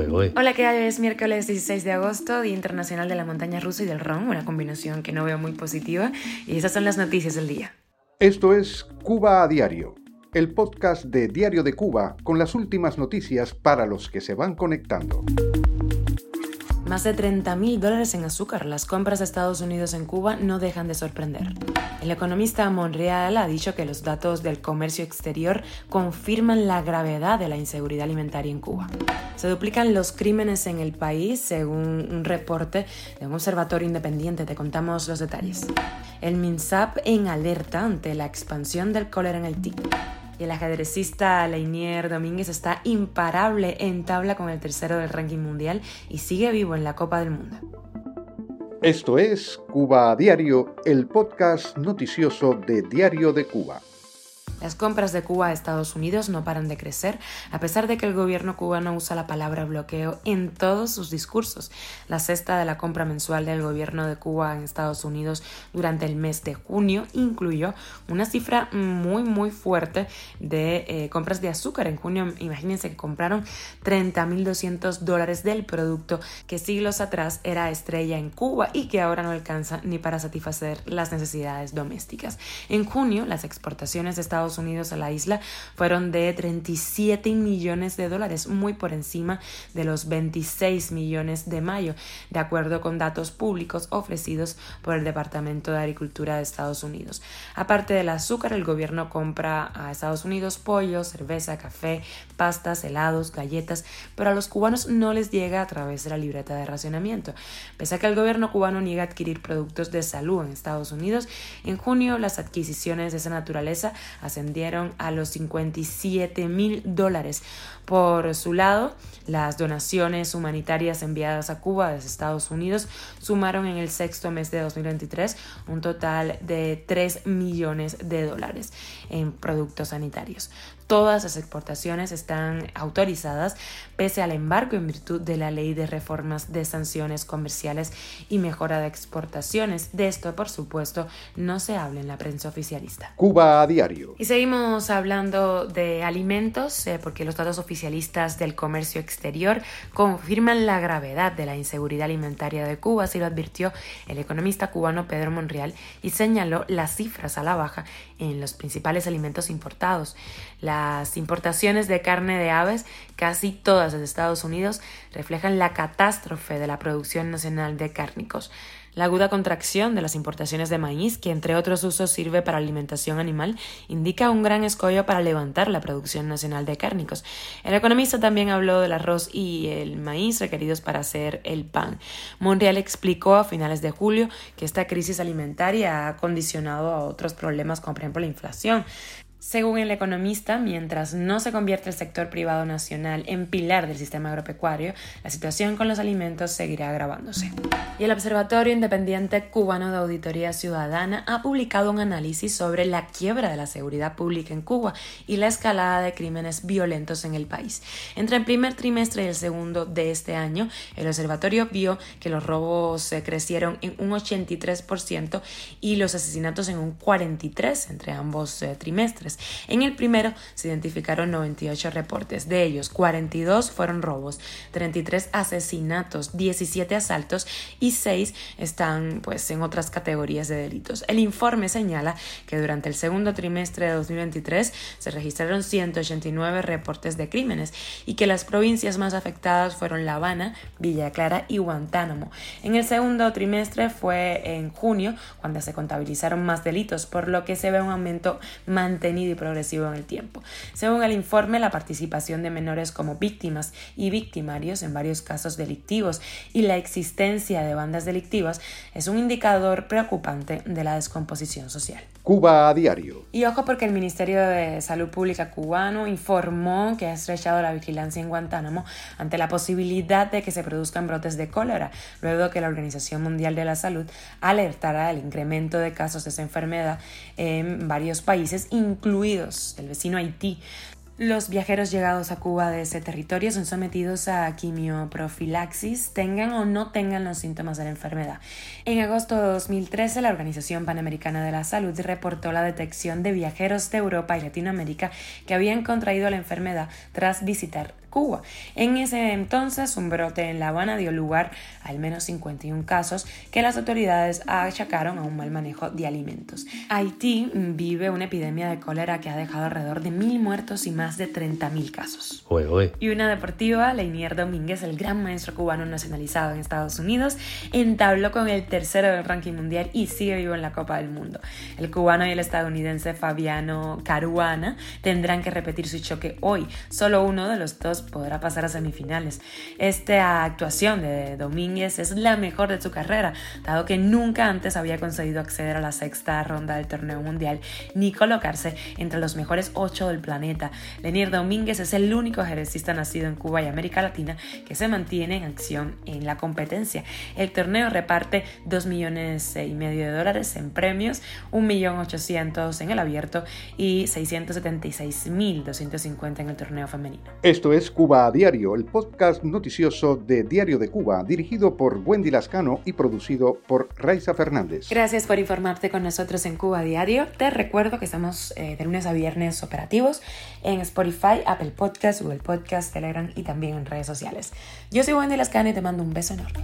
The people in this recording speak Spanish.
¿eh? Hola, ¿qué tal? Es miércoles 16 de agosto, Día Internacional de la Montaña Rusa y del Ron, una combinación que no veo muy positiva. Y esas son las noticias del día. Esto es Cuba a Diario, el podcast de Diario de Cuba con las últimas noticias para los que se van conectando. Más de 30 mil dólares en azúcar. Las compras de Estados Unidos en Cuba no dejan de sorprender. El economista Monreal ha dicho que los datos del comercio exterior confirman la gravedad de la inseguridad alimentaria en Cuba. Se duplican los crímenes en el país, según un reporte de un observatorio independiente. Te contamos los detalles. El MINSAP en alerta ante la expansión del cólera en Haití. Y el ajedrecista Leinier Domínguez está imparable en tabla con el tercero del ranking mundial y sigue vivo en la Copa del Mundo. Esto es Cuba Diario, el podcast noticioso de Diario de Cuba. Las compras de Cuba a Estados Unidos no paran de crecer, a pesar de que el gobierno cubano usa la palabra bloqueo en todos sus discursos. La cesta de la compra mensual del gobierno de Cuba en Estados Unidos durante el mes de junio incluyó una cifra muy muy fuerte de eh, compras de azúcar. En junio, imagínense que compraron 30.200 dólares del producto que siglos atrás era estrella en Cuba y que ahora no alcanza ni para satisfacer las necesidades domésticas. En junio, las exportaciones de Estados Unidos a la isla fueron de 37 millones de dólares, muy por encima de los 26 millones de mayo, de acuerdo con datos públicos ofrecidos por el Departamento de Agricultura de Estados Unidos. Aparte del azúcar, el gobierno compra a Estados Unidos pollo, cerveza, café, pastas, helados, galletas, pero a los cubanos no les llega a través de la libreta de racionamiento. Pese a que el gobierno cubano niega adquirir productos de salud en Estados Unidos, en junio las adquisiciones de esa naturaleza ascendieron a los 57 mil dólares. Por su lado, las donaciones humanitarias enviadas a Cuba desde Estados Unidos sumaron en el sexto mes de 2023 un total de 3 millones de dólares en productos sanitarios. Todas las exportaciones están autorizadas pese al embargo en virtud de la ley de reformas de sanciones comerciales y mejora de exportaciones. De esto, por supuesto, no se habla en la prensa oficialista. Cuba a diario. Y seguimos hablando de alimentos eh, porque los datos oficialistas del comercio exterior confirman la gravedad de la inseguridad alimentaria de Cuba, así lo advirtió el economista cubano Pedro Monreal y señaló las cifras a la baja en los principales alimentos importados. Las importaciones de carne de aves, casi todas desde Estados Unidos, reflejan la catástrofe de la producción nacional de cárnicos. La aguda contracción de las importaciones de maíz, que entre otros usos sirve para alimentación animal, indica un gran escollo para levantar la producción nacional de cárnicos. El economista también habló del arroz y el maíz requeridos para hacer el pan. Monreal explicó a finales de julio que esta crisis alimentaria ha condicionado a otros problemas como por ejemplo la inflación. Según el economista, mientras no se convierte el sector privado nacional en pilar del sistema agropecuario, la situación con los alimentos seguirá agravándose. Y el Observatorio Independiente Cubano de Auditoría Ciudadana ha publicado un análisis sobre la quiebra de la seguridad pública en Cuba y la escalada de crímenes violentos en el país. Entre el primer trimestre y el segundo de este año, el observatorio vio que los robos eh, crecieron en un 83% y los asesinatos en un 43% entre ambos eh, trimestres. En el primero se identificaron 98 reportes, de ellos 42 fueron robos, 33 asesinatos, 17 asaltos y 6 están pues en otras categorías de delitos. El informe señala que durante el segundo trimestre de 2023 se registraron 189 reportes de crímenes y que las provincias más afectadas fueron La Habana, Villa Clara y Guantánamo. En el segundo trimestre fue en junio cuando se contabilizaron más delitos, por lo que se ve un aumento mantenido y progresivo en el tiempo. Según el informe, la participación de menores como víctimas y victimarios en varios casos delictivos y la existencia de bandas delictivas es un indicador preocupante de la descomposición social. Cuba a diario. Y ojo porque el Ministerio de Salud Pública cubano informó que ha estrechado la vigilancia en Guantánamo ante la posibilidad de que se produzcan brotes de cólera, luego que la Organización Mundial de la Salud alertara del incremento de casos de esa enfermedad en varios países, incluidos el vecino Haití, los viajeros llegados a Cuba de ese territorio son sometidos a quimioprofilaxis, tengan o no tengan los síntomas de la enfermedad. En agosto de 2013, la Organización Panamericana de la Salud reportó la detección de viajeros de Europa y Latinoamérica que habían contraído la enfermedad tras visitar Cuba. En ese entonces, un brote en La Habana dio lugar a al menos 51 casos que las autoridades achacaron a un mal manejo de alimentos. Haití vive una epidemia de cólera que ha dejado alrededor de mil muertos y más de 30.000 casos. Y una deportiva, Leinier Domínguez, el gran maestro cubano nacionalizado en Estados Unidos, entabló con el tercero del ranking mundial y sigue vivo en la Copa del Mundo. El cubano y el estadounidense Fabiano Caruana tendrán que repetir su choque hoy. Solo uno de los dos podrá pasar a semifinales. Esta actuación de Domínguez es la mejor de su carrera, dado que nunca antes había conseguido acceder a la sexta ronda del torneo mundial ni colocarse entre los mejores ocho del planeta. Lenier Domínguez es el único ajedrecista nacido en Cuba y América Latina que se mantiene en acción en la competencia. El torneo reparte 2 millones y medio de dólares en premios, 1 millón 800 en el abierto y 676.250 en el torneo femenino. Esto es Cuba a Diario, el podcast noticioso de Diario de Cuba, dirigido por Wendy Lascano y producido por Raiza Fernández. Gracias por informarte con nosotros en Cuba a Diario. Te recuerdo que estamos eh, de lunes a viernes operativos en Spotify, Apple Podcasts, Google Podcasts, Telegram y también en redes sociales. Yo soy Wendy Lascano y te mando un beso enorme.